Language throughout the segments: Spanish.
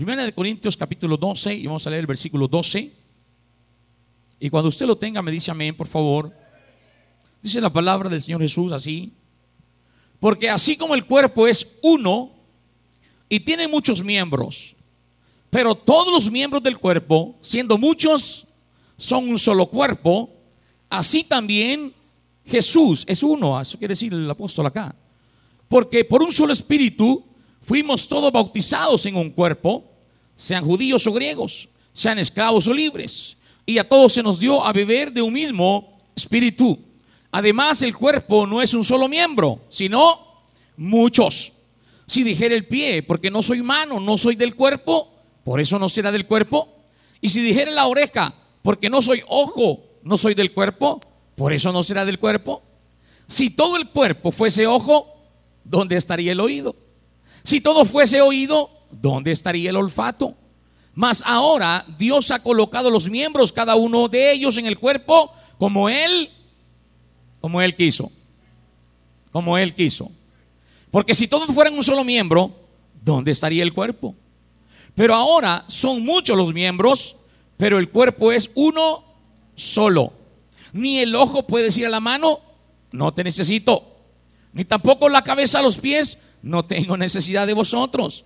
Primera de Corintios capítulo 12 y vamos a leer el versículo 12. Y cuando usted lo tenga me dice amén, por favor. Dice la palabra del Señor Jesús así. Porque así como el cuerpo es uno y tiene muchos miembros, pero todos los miembros del cuerpo, siendo muchos, son un solo cuerpo, así también Jesús es uno. Eso quiere decir el apóstol acá. Porque por un solo espíritu fuimos todos bautizados en un cuerpo, sean judíos o griegos, sean esclavos o libres, y a todos se nos dio a beber de un mismo espíritu. Además, el cuerpo no es un solo miembro, sino muchos. Si dijera el pie, porque no soy mano, no soy del cuerpo, por eso no será del cuerpo. Y si dijera la oreja, porque no soy ojo, no soy del cuerpo, por eso no será del cuerpo. Si todo el cuerpo fuese ojo, ¿dónde estaría el oído? Si todo fuese oído, ¿dónde estaría el olfato? Mas ahora Dios ha colocado los miembros, cada uno de ellos, en el cuerpo como Él, como Él quiso. Como Él quiso. Porque si todos fueran un solo miembro, ¿dónde estaría el cuerpo? Pero ahora son muchos los miembros, pero el cuerpo es uno solo. Ni el ojo puede decir a la mano, no te necesito. Ni tampoco la cabeza a los pies, no tengo necesidad de vosotros.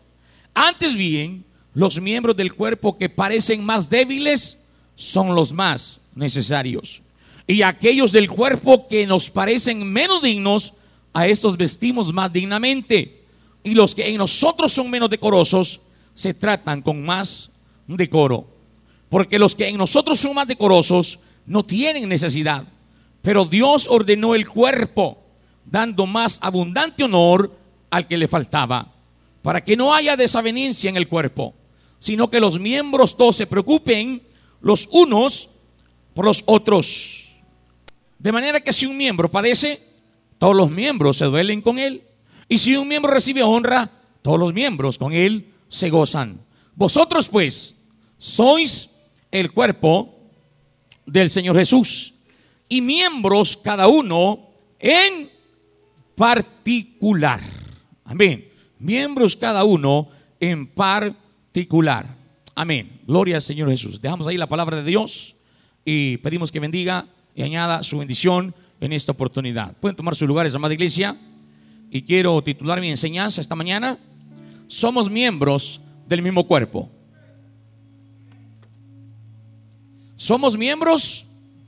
Antes bien, los miembros del cuerpo que parecen más débiles son los más necesarios. Y aquellos del cuerpo que nos parecen menos dignos, a estos vestimos más dignamente. Y los que en nosotros son menos decorosos, se tratan con más decoro. Porque los que en nosotros son más decorosos no tienen necesidad. Pero Dios ordenó el cuerpo, dando más abundante honor al que le faltaba, para que no haya desavenencia en el cuerpo, sino que los miembros todos se preocupen los unos por los otros. De manera que si un miembro padece, todos los miembros se duelen con él. Y si un miembro recibe honra, todos los miembros con él se gozan. Vosotros pues sois el cuerpo del Señor Jesús y miembros cada uno en particular. Amén. Miembros cada uno en particular. Amén. Gloria al Señor Jesús. Dejamos ahí la palabra de Dios y pedimos que bendiga y añada su bendición en esta oportunidad. Pueden tomar sus lugares, amada iglesia. Y quiero titular mi enseñanza esta mañana. Somos miembros del mismo cuerpo. Somos miembros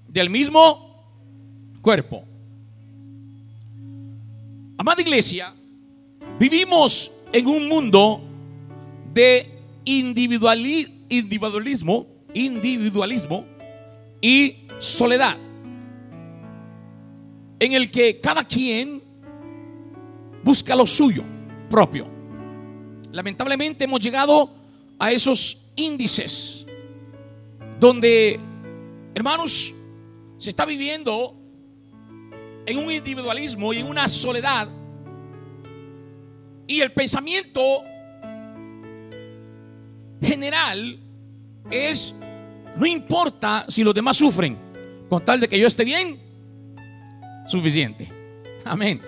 del mismo cuerpo. Amada iglesia, vivimos en un mundo de individualismo, individualismo y soledad, en el que cada quien busca lo suyo propio. Lamentablemente hemos llegado a esos índices donde, hermanos, se está viviendo en un individualismo y en una soledad. Y el pensamiento general es, no importa si los demás sufren, con tal de que yo esté bien, suficiente. Amén.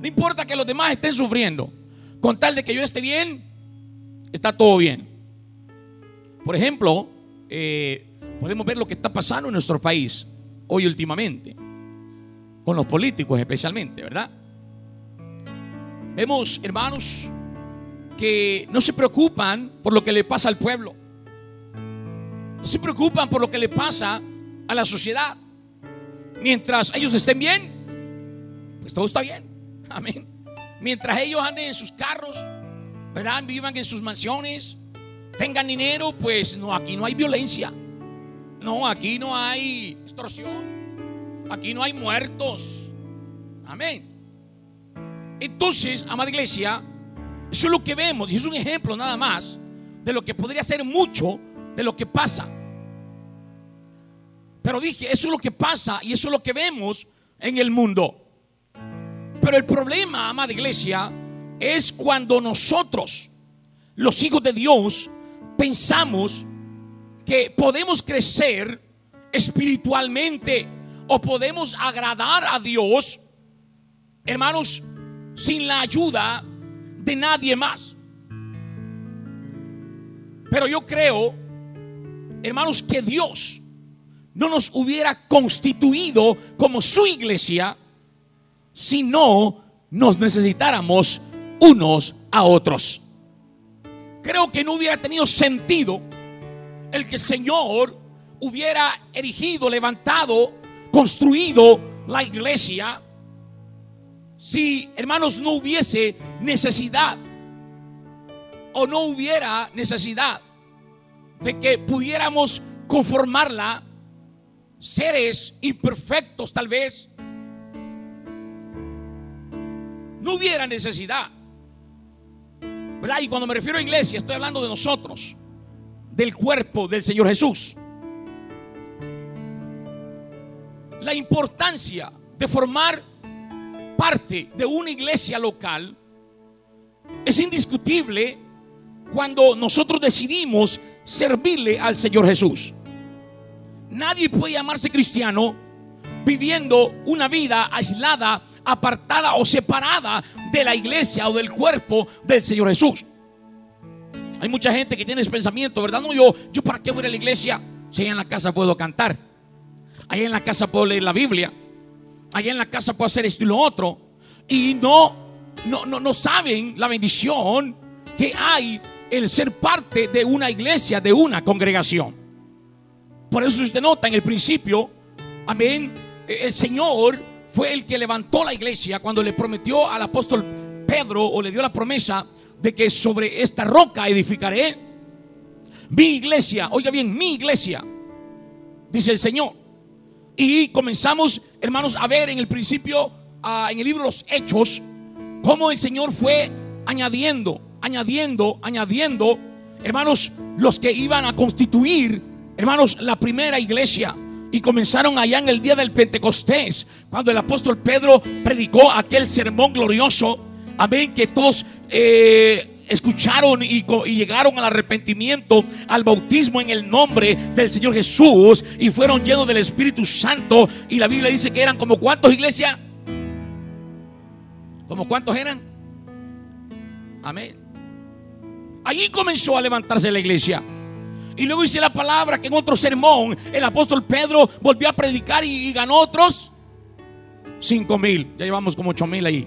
No importa que los demás estén sufriendo, con tal de que yo esté bien, está todo bien. Por ejemplo, eh, podemos ver lo que está pasando en nuestro país hoy últimamente con los políticos especialmente, ¿verdad? Vemos, hermanos, que no se preocupan por lo que le pasa al pueblo. No se preocupan por lo que le pasa a la sociedad. Mientras ellos estén bien, pues todo está bien. Amén. Mientras ellos anden en sus carros, ¿verdad? Vivan en sus mansiones, tengan dinero, pues no, aquí no hay violencia. No, aquí no hay extorsión. Aquí no hay muertos. Amén. Entonces, amada iglesia, eso es lo que vemos y es un ejemplo nada más de lo que podría ser mucho de lo que pasa. Pero dije, eso es lo que pasa y eso es lo que vemos en el mundo. Pero el problema, amada iglesia, es cuando nosotros, los hijos de Dios, pensamos que podemos crecer espiritualmente o podemos agradar a Dios, hermanos, sin la ayuda de nadie más. Pero yo creo, hermanos, que Dios no nos hubiera constituido como su iglesia si no nos necesitáramos unos a otros. Creo que no hubiera tenido sentido el que el Señor hubiera erigido, levantado, construido la iglesia si, hermanos, no hubiese necesidad o no hubiera necesidad de que pudiéramos conformarla seres imperfectos tal vez, no hubiera necesidad. Y cuando me refiero a iglesia, estoy hablando de nosotros, del cuerpo del Señor Jesús. La importancia de formar parte de una iglesia local es indiscutible cuando nosotros decidimos servirle al Señor Jesús. Nadie puede llamarse cristiano viviendo una vida aislada, apartada o separada de la iglesia o del cuerpo del Señor Jesús. Hay mucha gente que tiene ese pensamiento, ¿verdad? No, yo, yo para qué voy a la iglesia si en la casa puedo cantar, ahí en la casa puedo leer la Biblia, allá en la casa puedo hacer esto y lo otro. Y no, no, no, no saben la bendición que hay el ser parte de una iglesia, de una congregación. Por eso usted nota en el principio, amén, el Señor fue el que levantó la iglesia cuando le prometió al apóstol Pedro o le dio la promesa de que sobre esta roca edificaré mi iglesia. Oiga bien, mi iglesia, dice el Señor. Y comenzamos, hermanos, a ver en el principio, ah, en el libro los Hechos, cómo el Señor fue añadiendo, añadiendo, añadiendo, hermanos, los que iban a constituir, hermanos, la primera iglesia. Y comenzaron allá en el día del Pentecostés, cuando el apóstol Pedro predicó aquel sermón glorioso. Amén, que todos eh, escucharon y, llegaron al arrepentimiento, al bautismo en el nombre del Señor Jesús y fueron llenos del Espíritu Santo. Y la Biblia dice que eran como cuántos iglesia. ¿Como cuántos eran? Amén. Allí comenzó a levantarse la iglesia. Y luego dice la palabra que en otro sermón el apóstol Pedro volvió a predicar y, y ganó otros cinco mil. Ya llevamos como ocho mil ahí.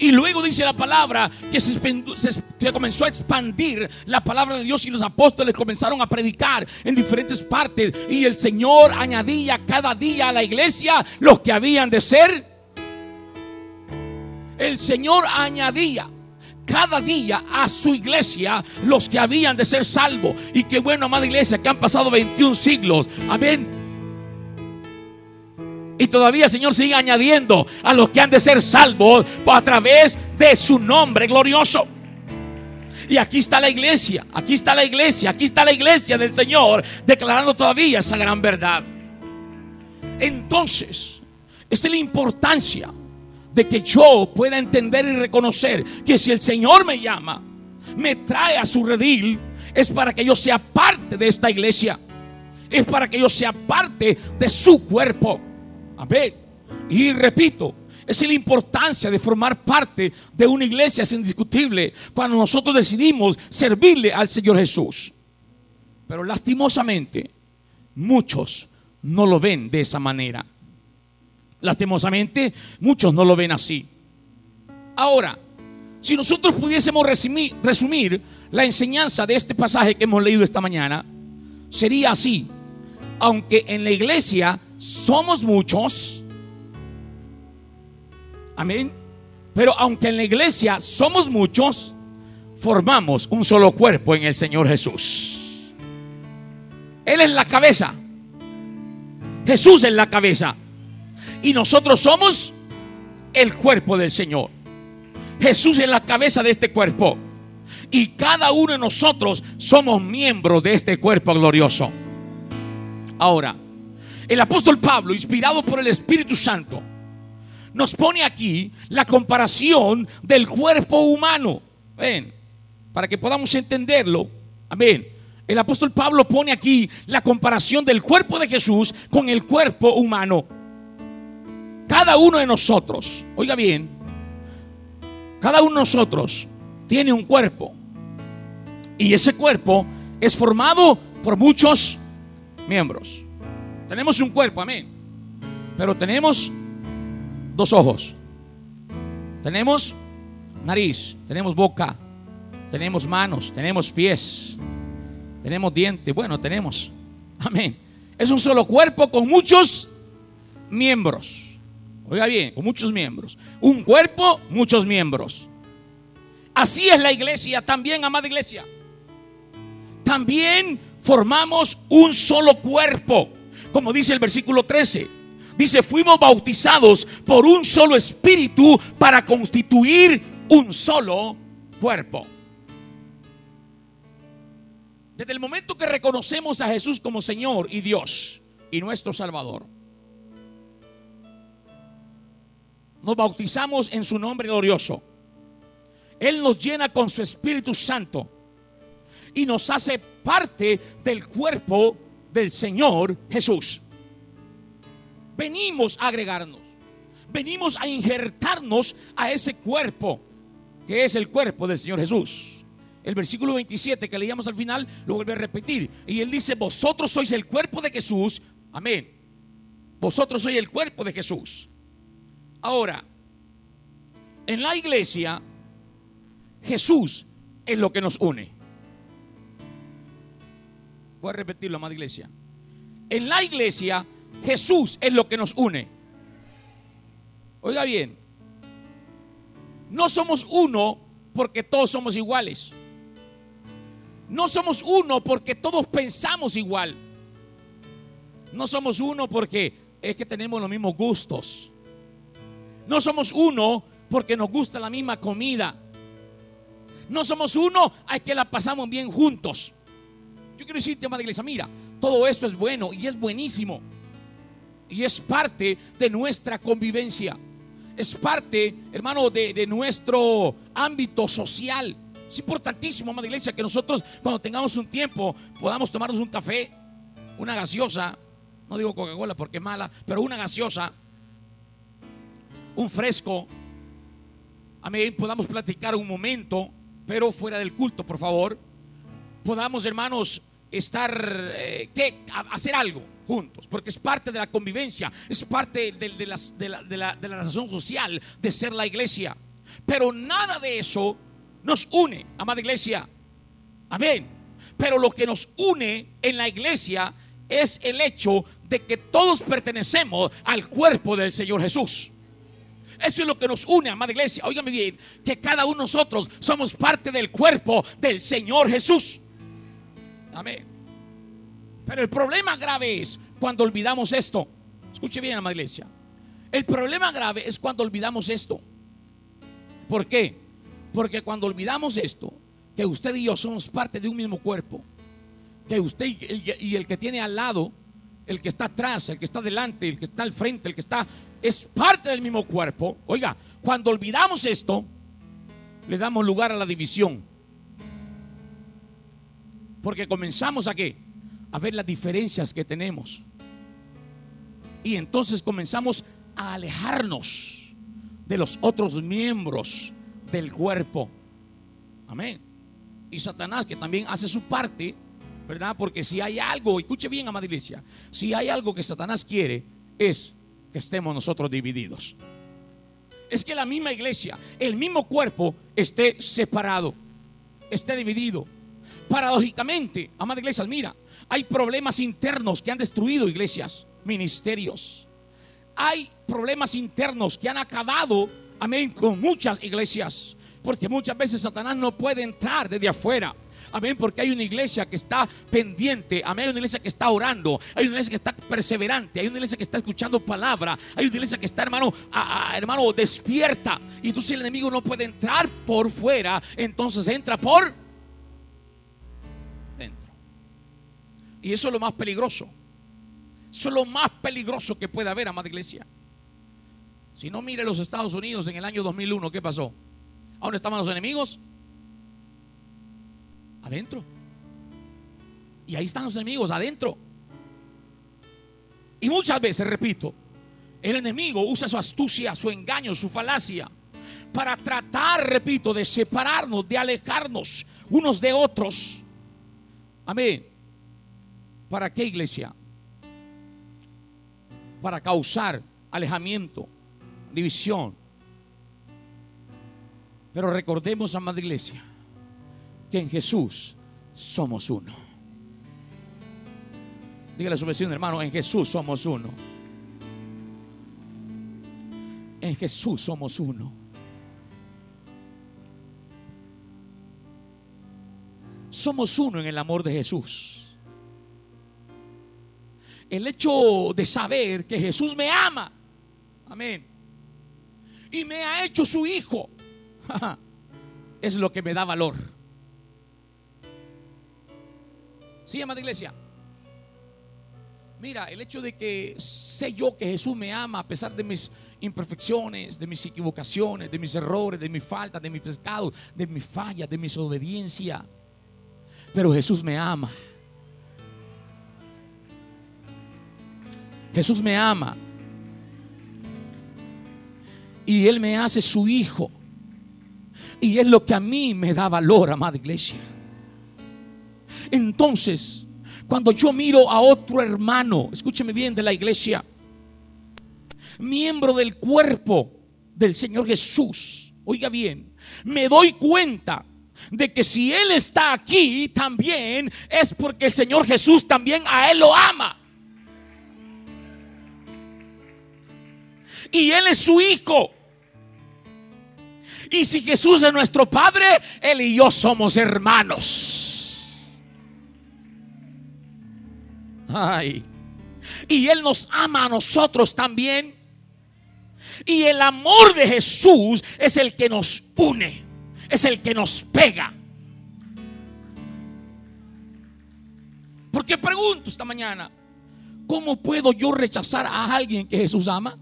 Y luego dice la palabra que se, comenzó a expandir la palabra de Dios y los apóstoles comenzaron a predicar en diferentes partes. Y el Señor añadía cada día a la iglesia los que habían de ser. El Señor añadía cada día a su iglesia los que habían de ser salvos. Y qué bueno, amada iglesia, que han pasado 21 siglos. Amén y todavía Señor sigue añadiendo a los que han de ser salvos a través de su nombre glorioso. Y aquí está la iglesia, aquí está la iglesia, aquí está la iglesia del Señor declarando todavía esa gran verdad. Entonces, esta es la importancia de que yo pueda entender y reconocer que si el Señor me llama, me trae a su redil, es para que yo sea parte de esta iglesia. Es para que yo sea parte de su cuerpo. Amén. Y repito, es la importancia de formar parte de una iglesia, es indiscutible, cuando nosotros decidimos servirle al Señor Jesús. Pero lastimosamente, muchos no lo ven de esa manera. Lastimosamente, muchos no lo ven así. Ahora, si nosotros pudiésemos resumir, resumir, la enseñanza de este pasaje que hemos leído esta mañana, sería así. Aunque en la iglesia somos muchos. Amén. Pero aunque en la iglesia somos muchos, formamos un solo cuerpo en el Señor Jesús. Él es la cabeza. Jesús es la cabeza. Y nosotros somos el cuerpo del Señor. Jesús es la cabeza de este cuerpo. Y cada uno de nosotros somos miembros de este cuerpo glorioso. Ahora, el apóstol Pablo, inspirado por el Espíritu Santo, nos pone aquí la comparación del cuerpo humano. Ven, para que podamos entenderlo. Amén. El apóstol Pablo pone aquí la comparación del cuerpo de Jesús con el cuerpo humano. Cada uno de nosotros, oiga bien, cada uno de nosotros tiene un cuerpo. Y ese cuerpo es formado por muchos miembros. Tenemos un cuerpo, amén. Pero tenemos dos ojos. Tenemos nariz, tenemos boca, tenemos manos, tenemos pies, tenemos dientes. Bueno, tenemos. Amén. Es un solo cuerpo con muchos miembros. Oiga bien, con muchos miembros. Un cuerpo, muchos miembros. Así es la iglesia, también, amada iglesia. También formamos un solo cuerpo, como dice el versículo 13. Dice, fuimos bautizados por un solo espíritu para constituir un solo cuerpo. Desde el momento que reconocemos a Jesús como Señor y Dios y nuestro Salvador, nos bautizamos en su nombre glorioso. Él nos llena con su Espíritu Santo y nos hace parte del cuerpo del Señor Jesús. Venimos a agregarnos, venimos a injertarnos a ese cuerpo que es el cuerpo del Señor Jesús. El versículo 27 que leíamos al final lo vuelve a repetir. Y él dice, vosotros sois el cuerpo de Jesús. Amén. Vosotros sois el cuerpo de Jesús. Ahora, en la iglesia, Jesús es lo que nos une. Voy a repetirlo, amada iglesia. En la iglesia, Jesús es lo que nos une. Oiga bien, no somos uno porque todos somos iguales. No somos uno porque todos pensamos igual. No somos uno porque es que tenemos los mismos gustos. No somos uno porque nos gusta la misma comida. No somos uno, hay que la pasamos bien juntos. Yo quiero decirte, amada iglesia, mira, todo esto es bueno y es buenísimo. Y es parte de nuestra convivencia. Es parte, hermano, de, nuestro ámbito social. Es importantísimo, amada iglesia, que nosotros cuando tengamos un tiempo podamos tomarnos un café, una gaseosa, no digo Coca-Cola porque es mala, pero una gaseosa, un fresco. Amén, podamos platicar un momento, pero fuera del culto, por favor. Podamos, hermanos, estar, eh, que, hacer algo juntos, porque es parte de la convivencia, es parte de, de, las, de, la, de, la, razón social de ser la iglesia. Pero nada de eso nos une, amada iglesia. Amén. Pero lo que nos une en la iglesia es el hecho de que todos pertenecemos al cuerpo del Señor Jesús. Eso es lo que nos une, amada iglesia. Óigame bien, que cada uno de nosotros somos parte del cuerpo del Señor Jesús. Amén. Pero el problema grave es cuando olvidamos esto. Escuche bien, amada iglesia. El problema grave es cuando olvidamos esto. ¿Por qué? Porque cuando olvidamos esto, que usted y yo somos parte de un mismo cuerpo, que usted y el, que tiene al lado, el que está atrás, el que está delante, el que está al frente, el que está, es parte del mismo cuerpo. Oiga, cuando olvidamos esto, le damos lugar a la división. Porque comenzamos a qué? A ver las diferencias que tenemos. Y entonces comenzamos a alejarnos de los otros miembros del cuerpo. Amén. Y Satanás que también hace su parte, ¿verdad? Porque si hay algo, escuche bien, amada iglesia, si hay algo que Satanás quiere es que estemos nosotros divididos. Es que la misma iglesia, el mismo cuerpo esté separado, esté dividido. Paradójicamente, amada iglesia, mira, hay problemas internos que han destruido iglesias, ministerios. Hay problemas internos que han acabado amén, con muchas iglesias. Porque muchas veces Satanás no puede entrar desde afuera. Amén, porque hay una iglesia que está pendiente, amén, hay una iglesia que está orando, hay una iglesia que está perseverante, hay una iglesia que está escuchando palabra, hay una iglesia que está, hermano, hermano, despierta. Y entonces el enemigo no puede entrar por fuera, entonces entra por Y eso es lo más peligroso. Eso es lo más peligroso que puede haber, amada iglesia. Si no mire los Estados Unidos en el año 2001, ¿qué pasó? ¿A dónde estaban los enemigos? Adentro. Y ahí están los enemigos, adentro. Y muchas veces, repito, el enemigo usa su astucia, su engaño, su falacia para tratar, repito, de separarnos, de alejarnos unos de otros. Amén. ¿Para qué iglesia? Para causar alejamiento, división. Pero recordemos, amada iglesia, que en Jesús somos uno. Dígale a su vecino, hermano, en Jesús somos uno. En Jesús somos uno. Somos uno en el amor de Jesús. El hecho de saber que Jesús me ama. Amén. Y me ha hecho su hijo. Es lo que me da valor. Sí, amada iglesia. Mira, el hecho de que sé yo que Jesús me ama a pesar de mis imperfecciones, de mis equivocaciones, de mis errores, de mis faltas, de mis pecados, de mis fallas, de mi desobediencia. Pero Jesús me ama. Jesús me ama. Y Él me hace su hijo. Y es lo que a mí me da valor, amada iglesia. Entonces, cuando yo miro a otro hermano, escúcheme bien de la iglesia, miembro del cuerpo del Señor Jesús, oiga bien, me doy cuenta de que si Él está aquí también es porque el Señor Jesús también a Él lo ama. Y Él es su hijo. Y si Jesús es nuestro Padre, Él y yo somos hermanos. Ay. Y Él nos ama a nosotros también. Y el amor de Jesús es el que nos une, es el que nos pega. Porque pregunto esta mañana, ¿cómo puedo yo rechazar a alguien que Jesús ama?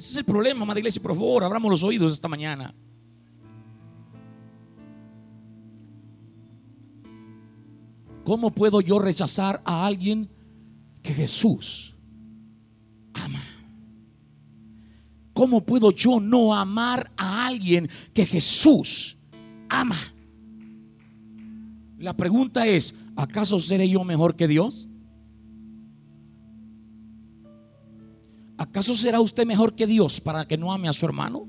Ese es el problema, amada iglesia. Por favor, abramos los oídos esta mañana. ¿Cómo puedo yo rechazar a alguien que Jesús ama? ¿Cómo puedo yo no amar a alguien que Jesús ama? La pregunta es, ¿acaso seré yo mejor que Dios? ¿Acaso será usted mejor que Dios para que no ame a su hermano?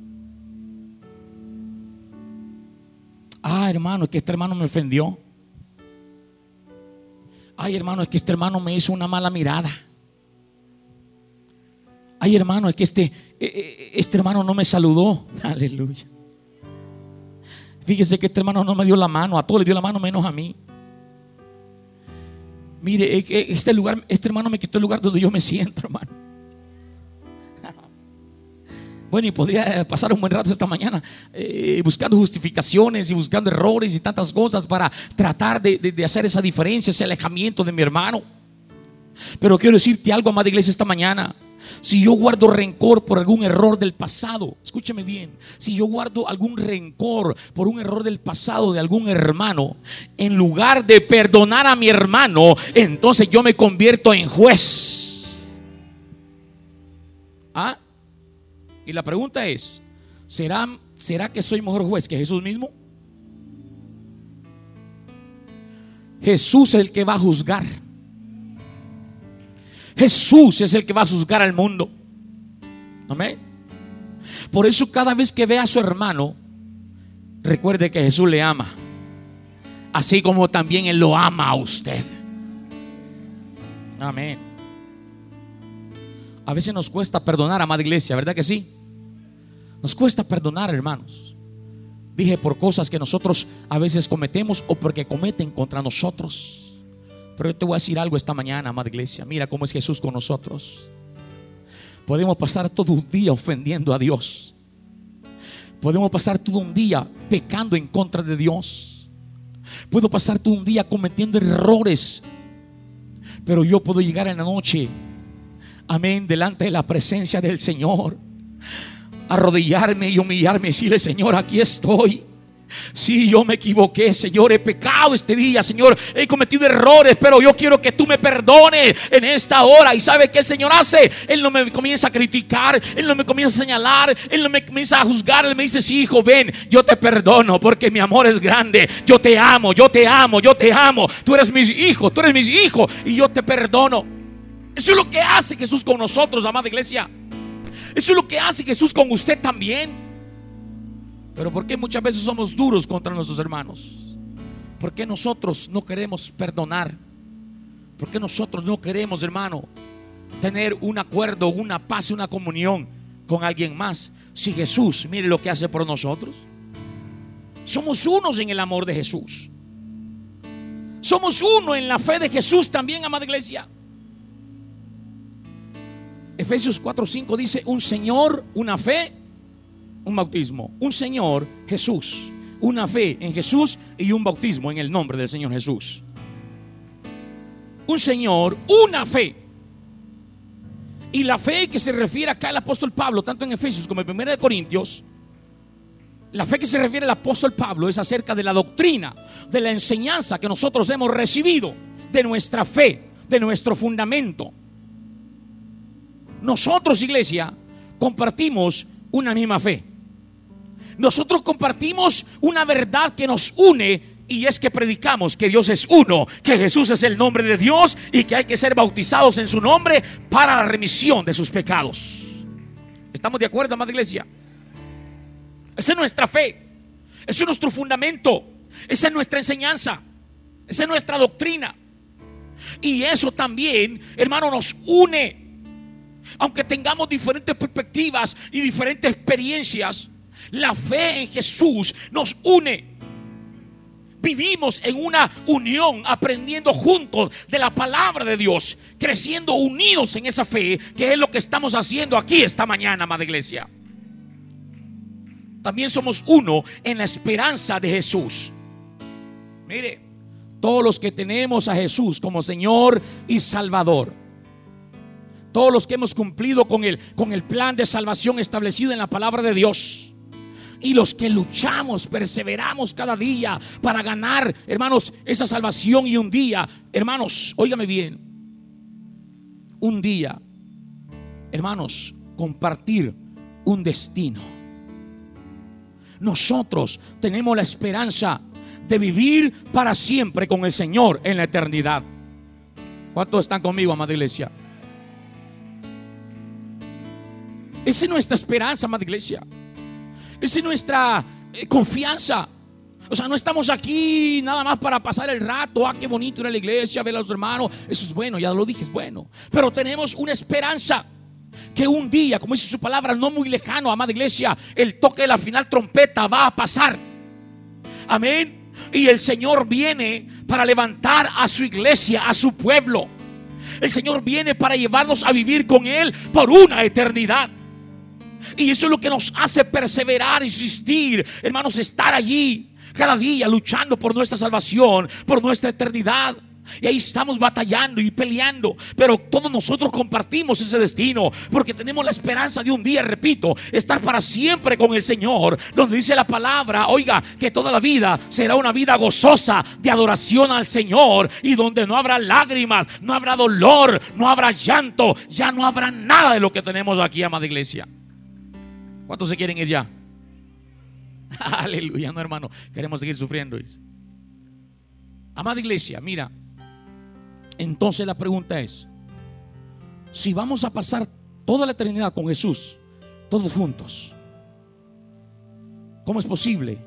Ah, hermano, es que este hermano me ofendió. Ay, hermano, es que este hermano me hizo una mala mirada. Ay, hermano, es que este, eh, eh, este hermano no me saludó. Aleluya. Fíjese que este hermano no me dio la mano, a todos le dio la mano menos a mí. Mire, este lugar, este hermano me quitó el lugar donde yo me siento, hermano. Bueno, y podría pasar un buen rato esta mañana eh, buscando justificaciones y buscando errores y tantas cosas para tratar de, hacer esa diferencia, ese alejamiento de mi hermano. Pero quiero decirte algo, amada iglesia, esta mañana. Si yo guardo rencor por algún error del pasado, escúcheme bien, si yo guardo algún rencor por un error del pasado de algún hermano, en lugar de perdonar a mi hermano, entonces yo me convierto en juez. Y la pregunta es, ¿será, ¿será que soy mejor juez que Jesús mismo? Jesús es el que va a juzgar. Jesús es el que va a juzgar al mundo. Amén. Por eso cada vez que vea a su hermano, recuerde que Jesús le ama. Así como también Él lo ama a usted. Amén. A veces nos cuesta perdonar, amada iglesia, ¿verdad que sí? Nos cuesta perdonar, hermanos. Dije por cosas que nosotros a veces cometemos o porque cometen contra nosotros. Pero yo te voy a decir algo esta mañana, amada iglesia. Mira cómo es Jesús con nosotros. Podemos pasar todo un día ofendiendo a Dios. Podemos pasar todo un día pecando en contra de Dios. Puedo pasar todo un día cometiendo errores. Pero yo puedo llegar en la noche amén, delante de la presencia del Señor. Arrodillarme y humillarme y decirle, Señor, aquí estoy. Si yo me equivoqué, Señor, he pecado este día, Señor, he cometido errores, pero yo quiero que tú me perdones en esta hora. Y sabe que el Señor hace, Él no me comienza a criticar, Él no me comienza a señalar, Él no me comienza a juzgar, Él me dice, sí, hijo, ven, yo te perdono porque mi amor es grande, yo te amo, yo te amo, yo te amo, tú eres mi hijo, tú eres mi hijo y yo te perdono. Eso es lo que hace Jesús con nosotros, amada iglesia. Eso es lo que hace Jesús con usted también. Pero ¿por qué muchas veces somos duros contra nuestros hermanos? ¿Por qué nosotros no queremos perdonar? ¿Por qué nosotros no queremos, hermano, tener un acuerdo, una paz, una comunión con alguien más? Si Jesús, mire lo que hace por nosotros. Somos unos en el amor de Jesús. Somos uno en la fe de Jesús también, amada iglesia. Efesios 4:5 dice, un Señor, una fe un bautismo, un Señor Jesús, una fe en Jesús y un bautismo en el nombre del Señor Jesús. Un Señor, una fe. Y la fe que se refiere acá el apóstol Pablo, tanto en Efesios como en 1 Corintios, la fe que se refiere el apóstol Pablo es acerca de la doctrina, de la enseñanza que nosotros hemos recibido, de nuestra fe, de nuestro fundamento. Nosotros, iglesia, compartimos una misma fe nosotros compartimos una verdad que nos une y es que predicamos que Dios es uno, que Jesús es el nombre de Dios y que hay que ser bautizados en su nombre para la remisión de sus pecados. ¿Estamos de acuerdo, amada iglesia? Esa es nuestra fe, ese es nuestro fundamento, esa es nuestra enseñanza, esa es nuestra doctrina. Y eso también, hermano, nos une. Aunque tengamos diferentes perspectivas y diferentes experiencias, la fe en Jesús nos une. Vivimos en una unión, aprendiendo juntos de la palabra de Dios, creciendo unidos en esa fe, que es lo que estamos haciendo aquí esta mañana, amada iglesia. También somos uno en la esperanza de Jesús. Mire, todos los que tenemos a Jesús como Señor y Salvador, todos los que hemos cumplido con el, con el plan de salvación establecido en la palabra de Dios, y los que luchamos, perseveramos cada día para ganar, hermanos, esa salvación y un día, hermanos, óigame bien, un día, hermanos, compartir un destino. Nosotros tenemos la esperanza de vivir para siempre con el Señor en la eternidad. ¿Cuántos están conmigo, amada iglesia? Esa es nuestra esperanza, amada iglesia. Esa es nuestra eh, confianza. O sea, no estamos aquí nada más para pasar el rato. Ah, qué bonito ir a la iglesia, ver a los hermanos. Eso es bueno, ya lo dije, es bueno. Pero tenemos una esperanza que un día, como dice su palabra, no muy lejano, amada iglesia, el toque de la final trompeta va a pasar. Amén. Y el Señor viene para levantar a su iglesia, a su pueblo. El Señor viene para llevarnos a vivir con Él por una eternidad. Y eso es lo que nos hace perseverar, insistir, hermanos, estar allí cada día luchando por nuestra salvación, por nuestra eternidad. Y ahí estamos batallando y peleando. Pero todos nosotros compartimos ese destino. Porque tenemos la esperanza de un día, repito, estar para siempre con el Señor. Donde dice la palabra, oiga, que toda la vida será una vida gozosa de adoración al Señor. Y donde no habrá lágrimas, no habrá dolor, no habrá llanto. Ya no habrá nada de lo que tenemos aquí, amada iglesia. ¿Cuántos se quieren ir ya? Aleluya, no hermano. Queremos seguir sufriendo. Amada iglesia, mira. Entonces la pregunta es, si vamos a pasar toda la eternidad con Jesús, todos juntos, ¿cómo es posible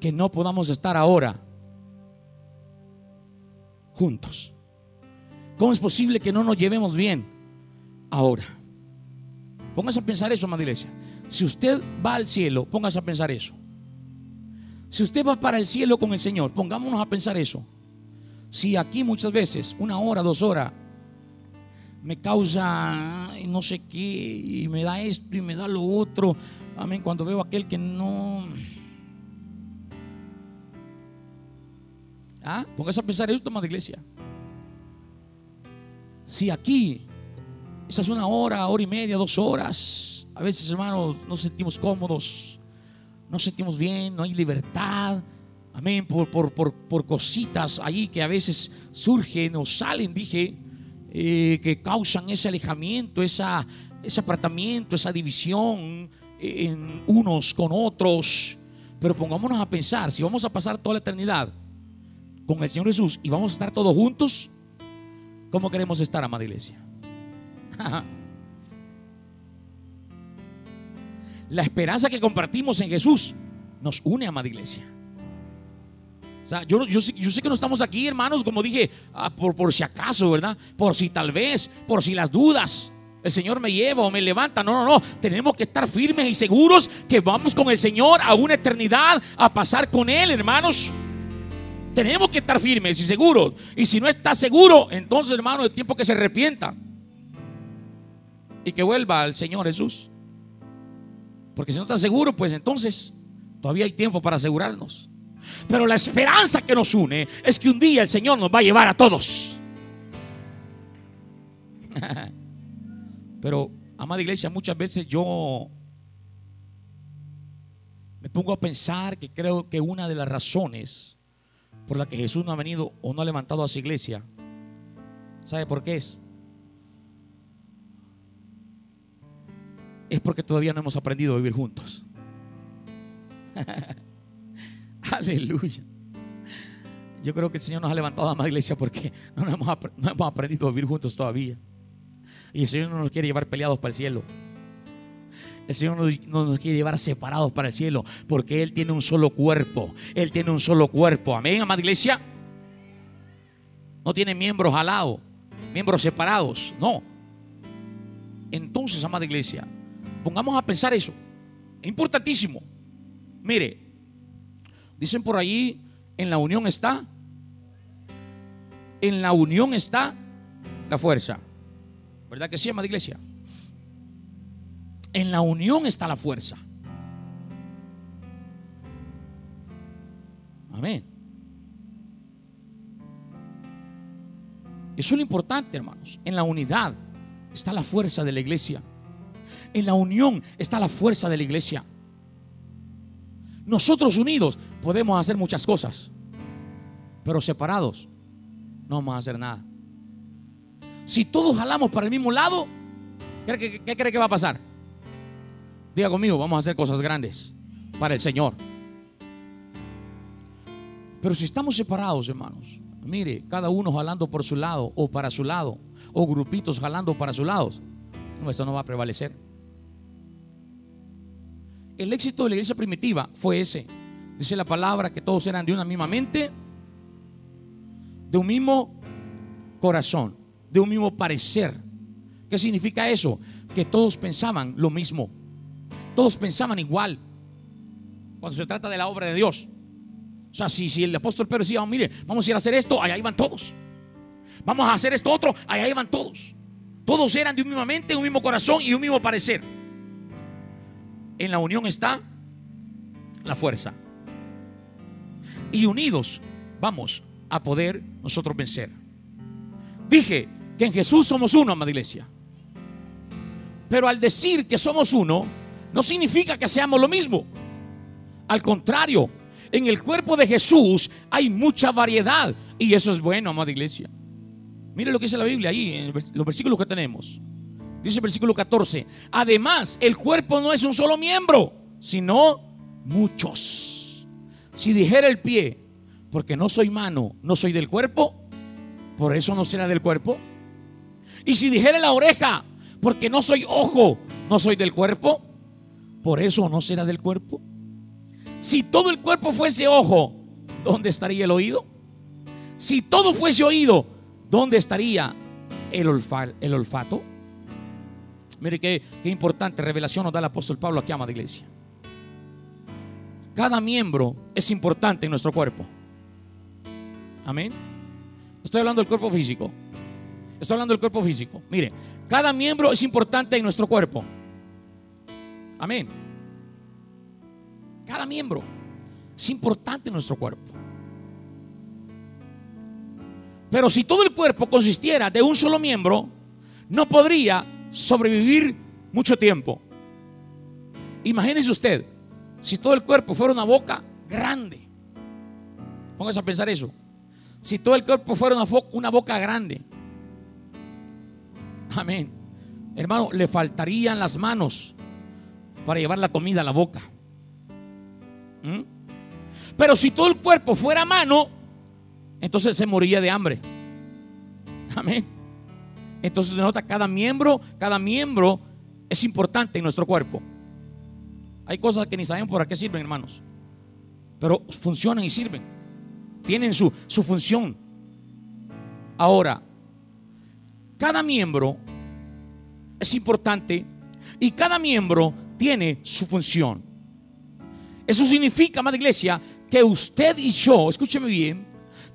que no podamos estar ahora juntos? ¿Cómo es posible que no nos llevemos bien ahora? Póngase a pensar eso, amada iglesia. Si usted va al cielo, póngase a pensar eso. Si usted va para el cielo con el Señor, pongámonos a pensar eso. Si aquí muchas veces, una hora, dos horas, me causa no sé qué, y me da esto y me da lo otro. Amén. Cuando veo a aquel que no. Ah, póngase a pensar eso, amada iglesia. Si aquí es una hora, hora y media, dos horas. A veces, hermanos, nos sentimos cómodos. nos sentimos bien, no hay libertad. Amén, por, por, por, por cositas ahí que a veces surgen o salen, dije, eh, que causan ese alejamiento, esa, ese apartamiento, esa división en unos con otros. Pero pongámonos a pensar, si vamos a pasar toda la eternidad con el Señor Jesús y vamos a estar todos juntos, ¿cómo queremos estar, amada iglesia? la esperanza que compartimos en Jesús nos une, amada iglesia. O sea, yo, sé que no estamos aquí, hermanos, como dije, ah, por, por si acaso, ¿verdad? Por si tal vez, por si las dudas. El Señor me lleva o me levanta. No, no, no. Tenemos que estar firmes y seguros que vamos con el Señor a una eternidad a pasar con Él, hermanos. Tenemos que estar firmes y seguros. Y si no está seguro, entonces, hermano, es tiempo que se arrepienta y que vuelva al Señor Jesús. Porque si no está seguro, pues entonces todavía hay tiempo para asegurarnos. Pero la esperanza que nos une es que un día el Señor nos va a llevar a todos. Pero, amada iglesia, muchas veces yo me pongo a pensar que creo que una de las razones por la que Jesús no ha venido o no ha levantado a su iglesia, ¿sabe por qué es? Es porque todavía no hemos aprendido a vivir juntos. Aleluya. Yo creo que el Señor nos ha levantado a más iglesia porque no, hemos, no hemos aprendido a vivir juntos todavía. Y el Señor no nos quiere llevar peleados para el cielo. El Señor no nos quiere llevar separados para el cielo porque Él tiene un solo cuerpo. Él tiene un solo cuerpo. Amén, amada iglesia. No tiene miembros al lado, miembros separados. No. Entonces, amada iglesia, pongamos a pensar eso. Es importantísimo. Mire, dicen por ahí, en la unión está. En la unión está la fuerza. ¿Verdad que sí, amada iglesia? En la unión está la fuerza. Amén. Eso es lo importante, hermanos. En la unidad está la fuerza de la iglesia. En la unión está la fuerza de la iglesia. Nosotros unidos podemos hacer muchas cosas, pero separados no vamos a hacer nada. Si todos jalamos para el mismo lado, ¿qué, cree que va a pasar? Diga conmigo, vamos a hacer cosas grandes para el Señor. Pero si estamos separados, hermanos, mire, cada uno jalando por su lado o para su lado, o grupitos jalando para su lado, no, eso no va a prevalecer. El éxito de la iglesia primitiva fue ese. Dice la palabra que todos eran de una misma mente, de un mismo corazón de un mismo parecer. ¿Qué significa eso? Que todos pensaban lo mismo. Todos pensaban igual. Cuando se trata de la obra de Dios. O sea, si, el apóstol Pedro decía, oh, mire, vamos a ir a hacer esto, allá iban todos. Vamos a hacer esto otro, allá iban todos. Todos eran de un mismo mente, un mismo corazón y un mismo parecer. En la unión está la fuerza. Y unidos vamos a poder nosotros vencer. Dije que en Jesús somos uno, amada iglesia. Pero al decir que somos uno, no significa que seamos lo mismo. Al contrario, en el cuerpo de Jesús hay mucha variedad. Y eso es bueno, amada iglesia. Mire lo que dice la Biblia ahí, en los versículos que tenemos. Dice el versículo 14. Además, el cuerpo no es un solo miembro, sino muchos. Si dijera el pie, porque no soy mano, no soy del cuerpo, por eso no será del cuerpo. Y si dijera la oreja, porque no soy ojo, no soy del cuerpo, por eso no será del cuerpo. Si todo el cuerpo fuese ojo, ¿dónde estaría el oído? Si todo fuese oído, ¿dónde estaría el, el olfato? Mire qué, qué, importante revelación nos da el apóstol Pablo aquí, amada iglesia. Cada miembro es importante en nuestro cuerpo. Amén. Estoy hablando del cuerpo físico. Estoy hablando del cuerpo físico. Mire, cada miembro es importante en nuestro cuerpo. Amén. Cada miembro es importante en nuestro cuerpo. Pero si todo el cuerpo consistiera de un solo miembro, no podría sobrevivir mucho tiempo. Imagínese usted Si todo el cuerpo fuera una boca grande, póngase a pensar eso. Si todo el cuerpo fuera una, boca grande, amén. Hermano, le faltarían las manos para llevar la comida a la boca. ¿Mm? Pero si todo el cuerpo fuera mano, entonces se moriría de hambre. Amén. Entonces nota cada miembro, cada miembro es importante en nuestro cuerpo. Hay cosas que ni sabemos para qué sirven, hermanos. Pero funcionan y sirven. Tienen su, su función. Ahora, cada miembro es importante y cada miembro tiene su función. Eso significa, amada iglesia, que usted y yo, escúcheme bien,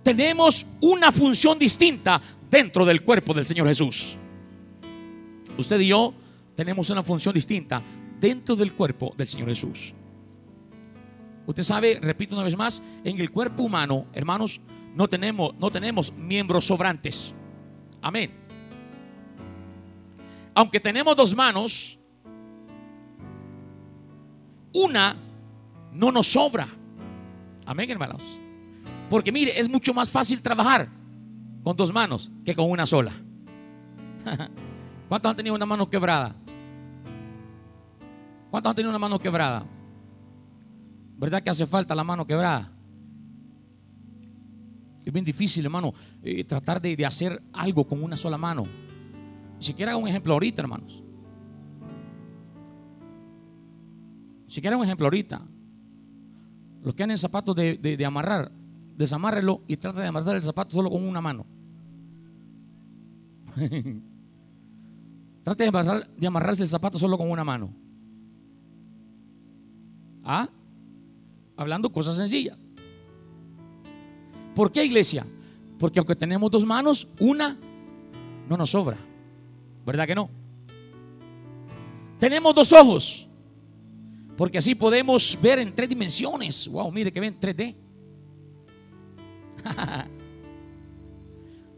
tenemos una función distinta dentro del cuerpo del Señor Jesús. Usted y yo tenemos una función distinta dentro del cuerpo del Señor Jesús. Usted sabe, repito una vez más, en el cuerpo humano, hermanos, no tenemos, no tenemos miembros sobrantes. Amén. Aunque tenemos dos manos, una no nos sobra. Amén, hermanos. Porque mire, es mucho más fácil trabajar con dos manos que con una sola. ¿Cuántos han tenido una mano quebrada? ¿Cuántos han tenido una mano quebrada? ¿Verdad que hace falta la mano quebrada? Es bien difícil, hermano, eh, tratar de, hacer algo con una sola mano. Si siquiera un ejemplo ahorita, hermanos. Si siquiera un ejemplo ahorita. Los que tienen zapatos de, de, de amarrar, desamárrelo y trata de amarrar el zapato solo con una mano. Trate de, de amarrarse el zapato solo con una mano. ¿Ah? Hablando cosas sencillas. ¿Por qué iglesia? Porque aunque tenemos dos manos, una no nos sobra. ¿Verdad que no? Tenemos dos ojos. Porque así podemos ver en tres dimensiones. Wow, mire que ven 3D.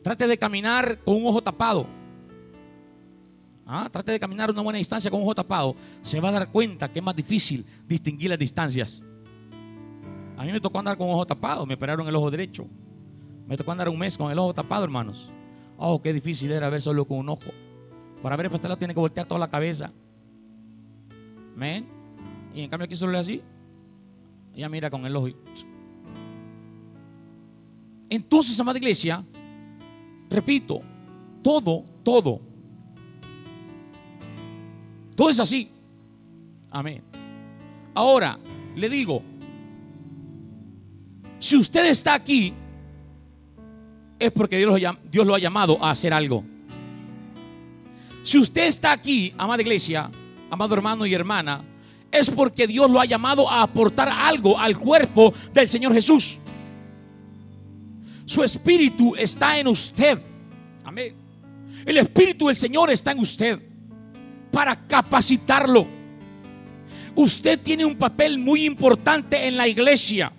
Trate de caminar con un ojo tapado. Ah, trate de caminar una buena distancia con un ojo tapado. Se va a dar cuenta que es más difícil distinguir las distancias. A mí me tocó andar con un ojo tapado. Me operaron el ojo derecho. Me tocó andar un mes con el ojo tapado, hermanos. Oh, qué difícil era ver solo con un ojo. Para ver el pastel tiene que voltear toda la cabeza. ¿Men? Y en cambio aquí solo es así. Ella mira con el ojo. Entonces, amada iglesia, repito, todo, todo, todo es así. Amén. Ahora, le digo, si usted está aquí, es porque Dios lo, ha llamado a hacer algo. Si usted está aquí, amada iglesia, amado hermano y hermana, es porque Dios lo ha llamado a aportar algo al cuerpo del Señor Jesús. Su espíritu está en usted. Amén. El espíritu del Señor está en usted para capacitarlo. Usted tiene un papel muy importante en la iglesia.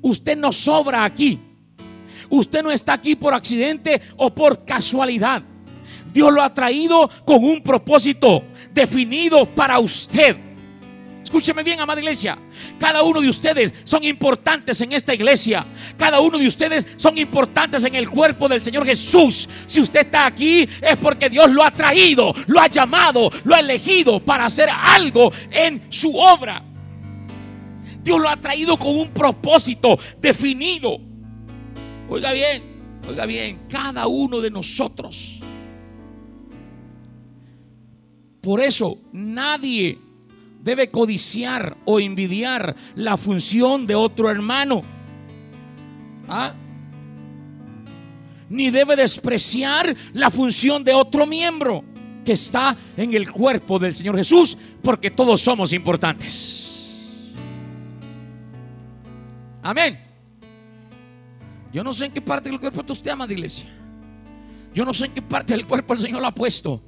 Usted no sobra aquí. Usted no está aquí por accidente o por casualidad. Dios lo ha traído con un propósito definido para usted. Escúcheme bien, amada iglesia. Cada uno de ustedes son importantes en esta iglesia. Cada uno de ustedes son importantes en el cuerpo del Señor Jesús. Si usted está aquí es porque Dios lo ha traído, lo ha llamado, lo ha elegido para hacer algo en su obra. Dios lo ha traído con un propósito definido. Oiga bien, oiga bien, cada uno de nosotros. Por eso nadie debe codiciar o envidiar la función de otro hermano. ¿Ah? Ni debe despreciar la función de otro miembro que está en el cuerpo del Señor Jesús, porque todos somos importantes. Amén. Yo no sé en qué parte del cuerpo usted ama de iglesia. Yo no sé en qué parte del cuerpo el Señor lo ha puesto.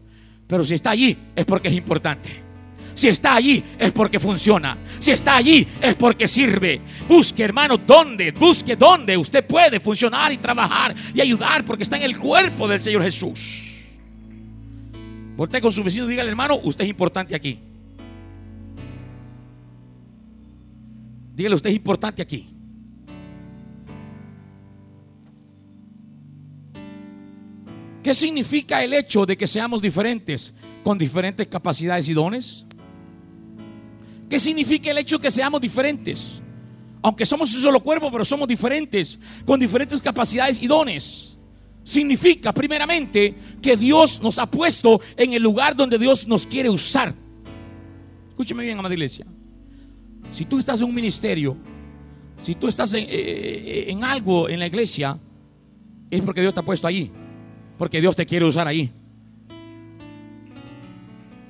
Pero si está allí es porque es importante. Si está allí es porque funciona. Si está allí es porque sirve. Busque, hermano, dónde. Busque dónde usted puede funcionar y trabajar y ayudar porque está en el cuerpo del Señor Jesús. Voltea con su vecino dígale, hermano, usted es importante aquí. Dígale, usted es importante aquí. ¿Qué significa el hecho de que seamos diferentes con diferentes capacidades y dones? ¿Qué significa el hecho que seamos diferentes? Aunque somos un solo cuerpo, pero somos diferentes, con diferentes capacidades y dones. Significa, primeramente, que Dios nos ha puesto en el lugar donde Dios nos quiere usar. Escúcheme bien, amada iglesia. Si tú estás en un ministerio, si tú estás en, eh, en algo en la iglesia, es porque Dios te ha puesto allí. Porque Dios te quiere usar ahí.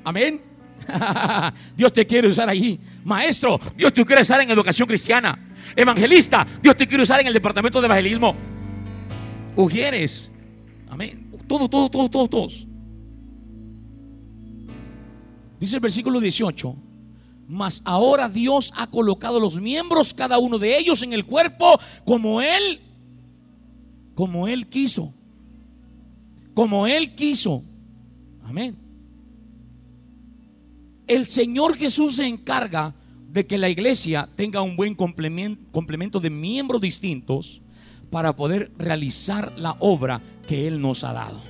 Amén. Dios te quiere usar ahí. Maestro, Dios te quiere usar en educación cristiana. Evangelista, Dios te quiere usar en el departamento de evangelismo. Ujieres. Amén. Todo, todo, todo, todo, todos. Dice el versículo 18. Mas ahora Dios ha colocado los miembros, cada uno de ellos, en el cuerpo como Él, como Él quiso. Como Él quiso. Amén el Señor Jesús se encarga de que la iglesia tenga un buen complemento de miembros distintos para poder realizar la obra que Él nos ha dado.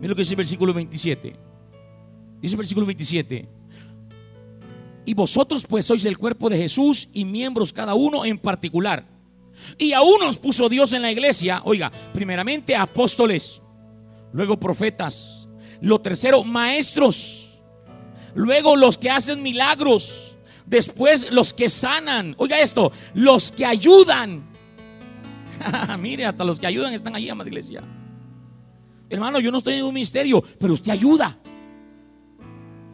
Mira lo que dice el versículo 27. Dice el versículo 27. Y vosotros pues sois el cuerpo de Jesús y miembros cada uno en particular. Y aún nos puso Dios en la iglesia, oiga, primeramente apóstoles, luego profetas, lo tercero maestros Luego los que hacen milagros. Después los que sanan. Oiga esto, los que ayudan. Mire, hasta los que ayudan están allí, amada iglesia. Hermano, yo no estoy en un ministerio, pero usted ayuda.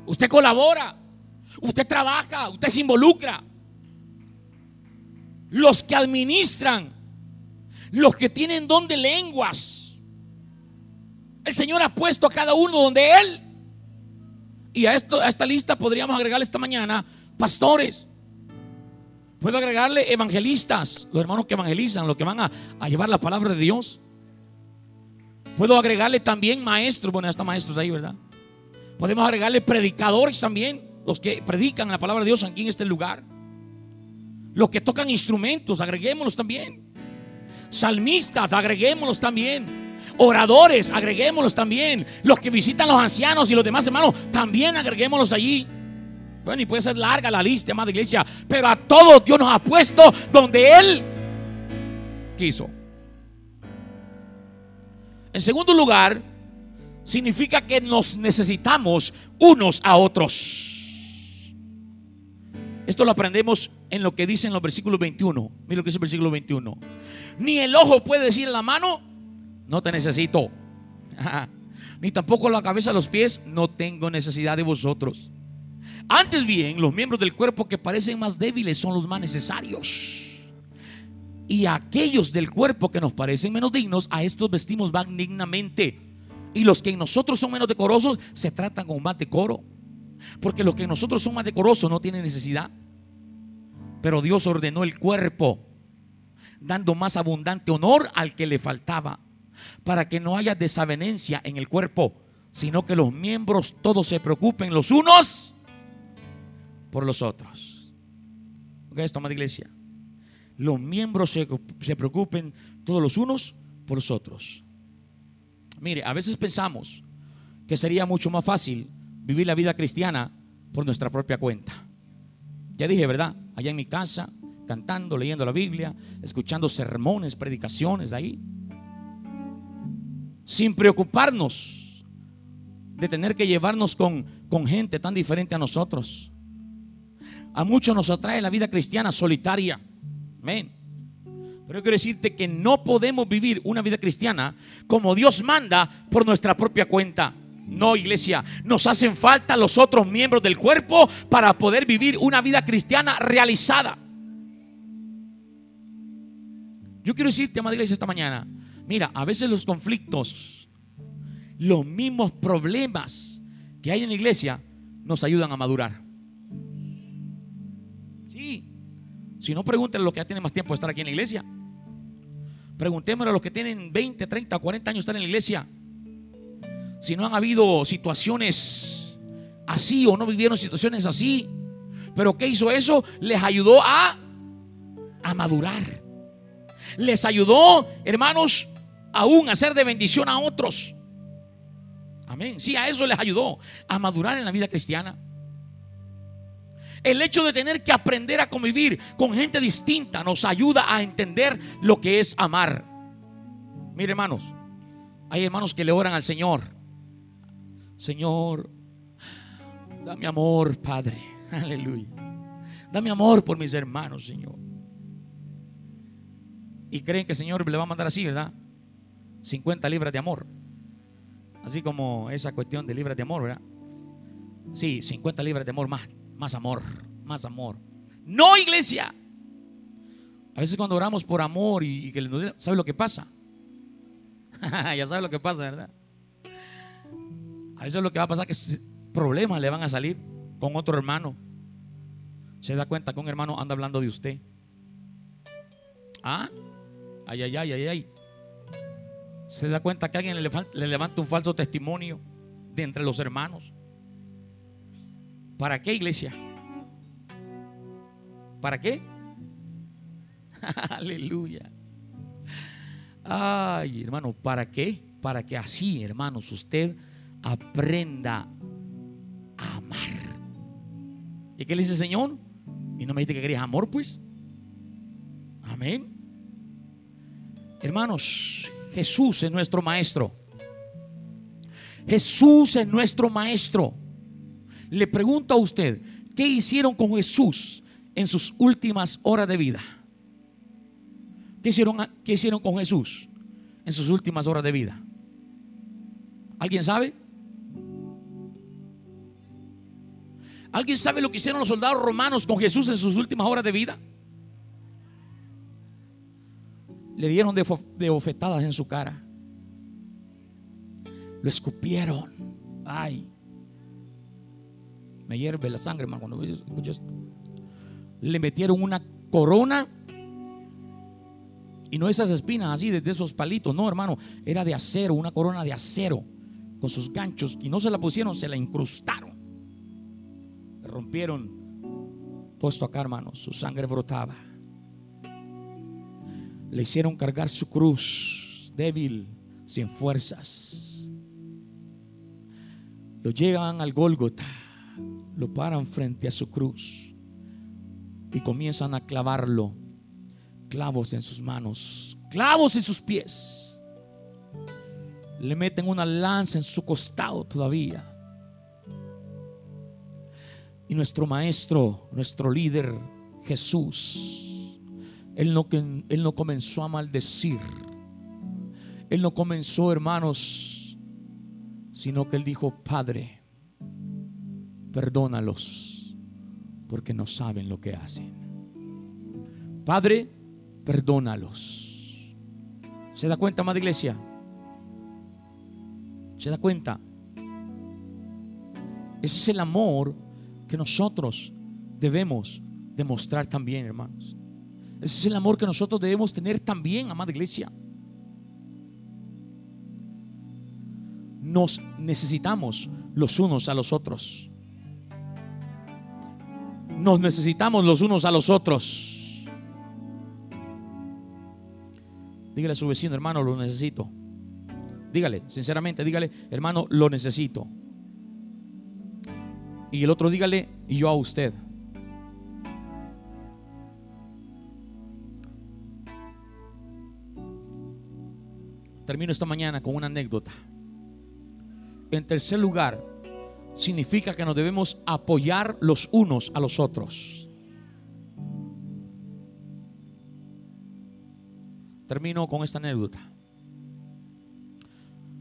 Usted colabora. Usted trabaja. Usted se involucra. Los que administran. Los que tienen don de lenguas. El Señor ha puesto a cada uno donde Él y a, esto, a esta lista podríamos agregarle esta mañana pastores. Puedo agregarle evangelistas, los hermanos que evangelizan, los que van a, a llevar la palabra de Dios. Puedo agregarle también maestros, bueno, hasta maestros ahí, ¿verdad? Podemos agregarle predicadores también, los que predican la palabra de Dios aquí en este lugar. Los que tocan instrumentos, agreguémoslos también. Salmistas, agreguémoslos también. Oradores, agreguémoslos también. Los que visitan los ancianos y los demás hermanos, también agreguémoslos allí. Bueno, y puede ser larga la lista, amada iglesia, pero a todos Dios nos ha puesto donde Él quiso. En segundo lugar, significa que nos necesitamos unos a otros. Esto lo aprendemos en lo que dice en los versículos 21. Mira lo que dice el versículo 21. Ni el ojo puede decir a la mano, no te necesito. Ni tampoco la cabeza, los pies, no tengo necesidad de vosotros. Antes bien, los miembros del cuerpo que parecen más débiles son los más necesarios. Y aquellos del cuerpo que nos parecen menos dignos, a estos vestimos dignamente. Y los que en nosotros son menos decorosos, se tratan con más decoro. Porque los que en nosotros son más decorosos no tienen necesidad. Pero Dios ordenó el cuerpo, dando más abundante honor al que le faltaba para que no haya desavenencia en el cuerpo, sino que los miembros todos se preocupen los unos por los otros. ¿Ok? Esto, amada iglesia. Los miembros se, se preocupen todos los unos por los otros. Mire, a veces pensamos que sería mucho más fácil vivir la vida cristiana por nuestra propia cuenta. Ya dije, ¿verdad? Allá en mi casa, cantando, leyendo la Biblia, escuchando sermones, predicaciones ahí sin preocuparnos de tener que llevarnos con, con gente tan diferente a nosotros. A muchos nos atrae la vida cristiana solitaria. Amén. Pero quiero decirte que no podemos vivir una vida cristiana como Dios manda por nuestra propia cuenta. No, iglesia, nos hacen falta los otros miembros del cuerpo para poder vivir una vida cristiana realizada. Yo quiero decirte, amada iglesia, esta mañana, Mira, a veces los conflictos, los mismos problemas que hay en la iglesia, nos ayudan a madurar. Sí. Si no, pregúntenle a los que ya tienen más tiempo de estar aquí en la iglesia. Preguntémosle a los que tienen 20, 30, 40 años de estar en la iglesia. Si no han habido situaciones así o no vivieron situaciones así. Pero ¿qué hizo eso? Les ayudó a, a madurar. Les ayudó, hermanos, aún a ser de bendición a otros. Amén. Sí, a eso les ayudó, a madurar en la vida cristiana. El hecho de tener que aprender a convivir con gente distinta nos ayuda a entender lo que es amar. Mire, hermanos, hay hermanos que le oran al Señor. Señor, dame amor, Padre. Aleluya. Dame amor por mis hermanos, Señor. Y creen que el Señor le va a mandar así, ¿verdad? 50 libras de amor. Así como esa cuestión de libras de amor, ¿verdad? Sí, 50 libras de amor más, más amor, más amor. No, iglesia. A veces cuando oramos por amor y, que nos ¿sabe lo que pasa? ya sabe lo que pasa, ¿verdad? A veces lo que va a pasar es que problemas le van a salir con otro hermano. Se da cuenta que un hermano anda hablando de usted. ¿Ah? Ay, ay, ay, ay, ay. Se da cuenta que alguien le, levanta un falso testimonio de entre los hermanos. ¿Para qué iglesia? ¿Para qué? Aleluya. Ay, hermano, ¿para qué? Para que así, hermanos, usted aprenda a amar. ¿Y qué le dice el Señor? Y no me dice que querías amor, pues. Amén. Hermanos, Jesús es nuestro maestro. Jesús es nuestro maestro. Le pregunto a usted, ¿qué hicieron con Jesús en sus últimas horas de vida? ¿Qué hicieron, qué hicieron con Jesús en sus últimas horas de vida? ¿Alguien sabe? ¿Alguien sabe lo que hicieron los soldados romanos con Jesús en sus últimas horas de vida? Le dieron de, bofetadas en su cara. Lo escupieron. Ay. Me hierve la sangre, hermano, cuando escuchas. Le metieron una corona. Y no esas espinas así, de esos palitos. No, hermano. Era de acero, una corona de acero. Con sus ganchos. Y no se la pusieron, se la incrustaron rompieron puesto acá, hermano. Su sangre brotaba. Le hicieron cargar su cruz, débil, sin fuerzas. Lo llevan al Gólgota, lo paran frente a su cruz y comienzan a clavarlo. Clavos en sus manos, clavos en sus pies. Le meten una lanza en su costado todavía. Y nuestro maestro, nuestro líder, Jesús, él no, él no comenzó a maldecir. Él no comenzó, hermanos, sino que él dijo, Padre, perdónalos, porque no saben lo que hacen. Padre, perdónalos. ¿Se da cuenta, amada iglesia? ¿Se da cuenta? Ese es el amor que nosotros debemos demostrar también, hermanos. Ese es el amor que nosotros debemos tener también, amada iglesia. Nos necesitamos los unos a los otros. Nos necesitamos los unos a los otros. Dígale a su vecino, hermano, lo necesito. Dígale, sinceramente, dígale, hermano, lo necesito. Y el otro dígale, y yo a usted. Termino esta mañana con una anécdota. En tercer lugar, significa que nos debemos apoyar los unos a los otros. Termino con esta anécdota.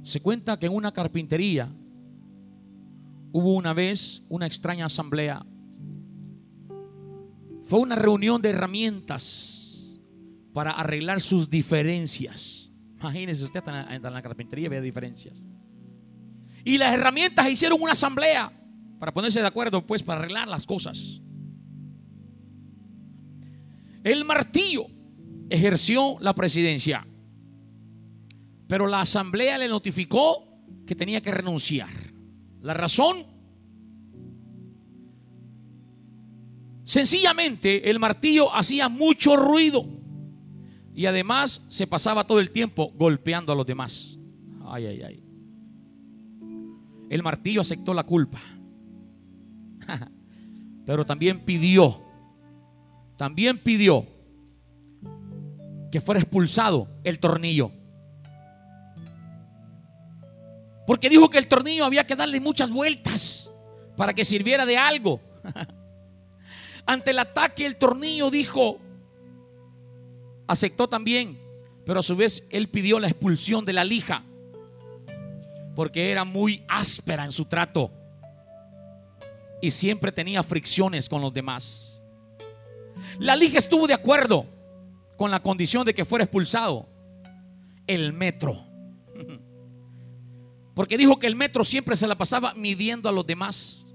Se cuenta que en una carpintería Hubo una vez una extraña asamblea. Fue una reunión de herramientas para arreglar sus diferencias. Imagínense usted en la, carpintería había diferencias. Y las herramientas hicieron una asamblea para ponerse de acuerdo, pues, para arreglar las cosas. El martillo ejerció la presidencia, pero la asamblea le notificó que tenía que renunciar. La razón, Sencillamente el martillo hacía mucho ruido y además se pasaba todo el tiempo golpeando a los demás. Ay, ay, ay. El martillo aceptó la culpa, pero también pidió, también pidió que fuera expulsado el tornillo. Porque dijo que el tornillo había que darle muchas vueltas para que sirviera de algo. Ante el ataque el tornillo dijo, aceptó también, pero a su vez él pidió la expulsión de la lija, porque era muy áspera en su trato y siempre tenía fricciones con los demás. La lija estuvo de acuerdo con la condición de que fuera expulsado el metro. Porque dijo que el metro siempre se la pasaba midiendo a los demás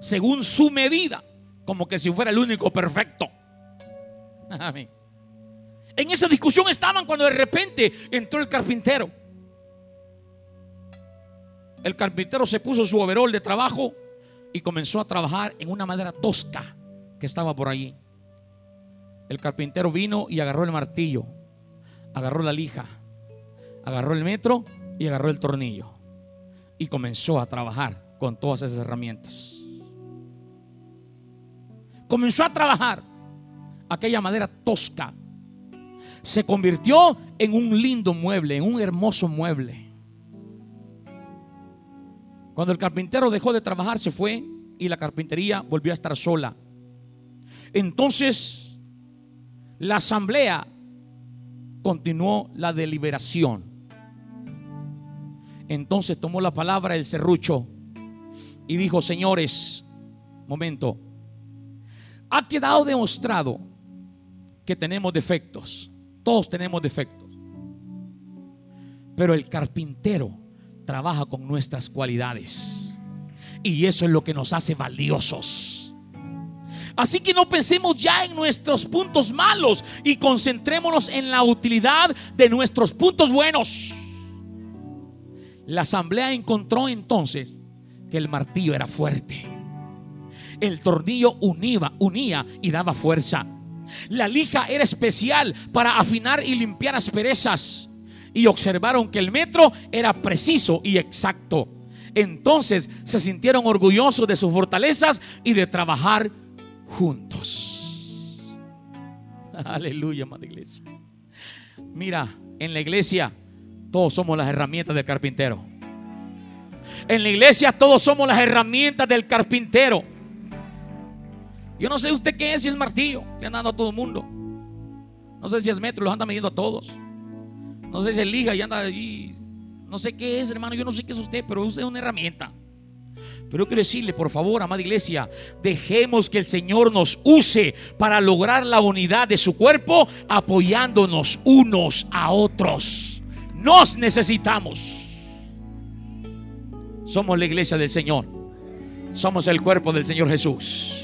según su medida como que si fuera el único perfecto. Amén. En esa discusión estaban cuando de repente entró el carpintero. El carpintero se puso su overol de trabajo y comenzó a trabajar en una madera tosca que estaba por allí. El carpintero vino y agarró el martillo, agarró la lija, agarró el metro y agarró el tornillo. Y comenzó a trabajar con todas esas herramientas comenzó a trabajar, aquella madera tosca se convirtió en un lindo mueble, en un hermoso mueble. Cuando el carpintero dejó de trabajar, se fue y la carpintería volvió a estar sola. Entonces, la asamblea continuó la deliberación. Entonces tomó la palabra el serrucho y dijo, señores, momento, ha quedado demostrado que tenemos defectos. Todos tenemos defectos. Pero el carpintero trabaja con nuestras cualidades. Y eso es lo que nos hace valiosos. Así que no pensemos ya en nuestros puntos malos y concentrémonos en la utilidad de nuestros puntos buenos. La asamblea encontró entonces que el martillo era fuerte el tornillo unía, unía y daba fuerza. La lija era especial para afinar y limpiar asperezas. Y observaron que el metro era preciso y exacto. Entonces se sintieron orgullosos de sus fortalezas y de trabajar juntos. Aleluya, madre iglesia. Mira, en la iglesia todos somos las herramientas del carpintero. En la iglesia todos somos las herramientas del carpintero. Yo no sé usted qué es, si es martillo, le han a todo el mundo. No sé si es metro, los anda midiendo a todos. No sé si es liga y anda allí. No sé qué es, hermano, yo no sé qué es usted, pero usted es una herramienta. Pero yo quiero decirle, por favor, amada iglesia, dejemos que el Señor nos use para lograr la unidad de su cuerpo, apoyándonos unos a otros. Nos necesitamos. Somos la iglesia del Señor. Somos el cuerpo del Señor Jesús.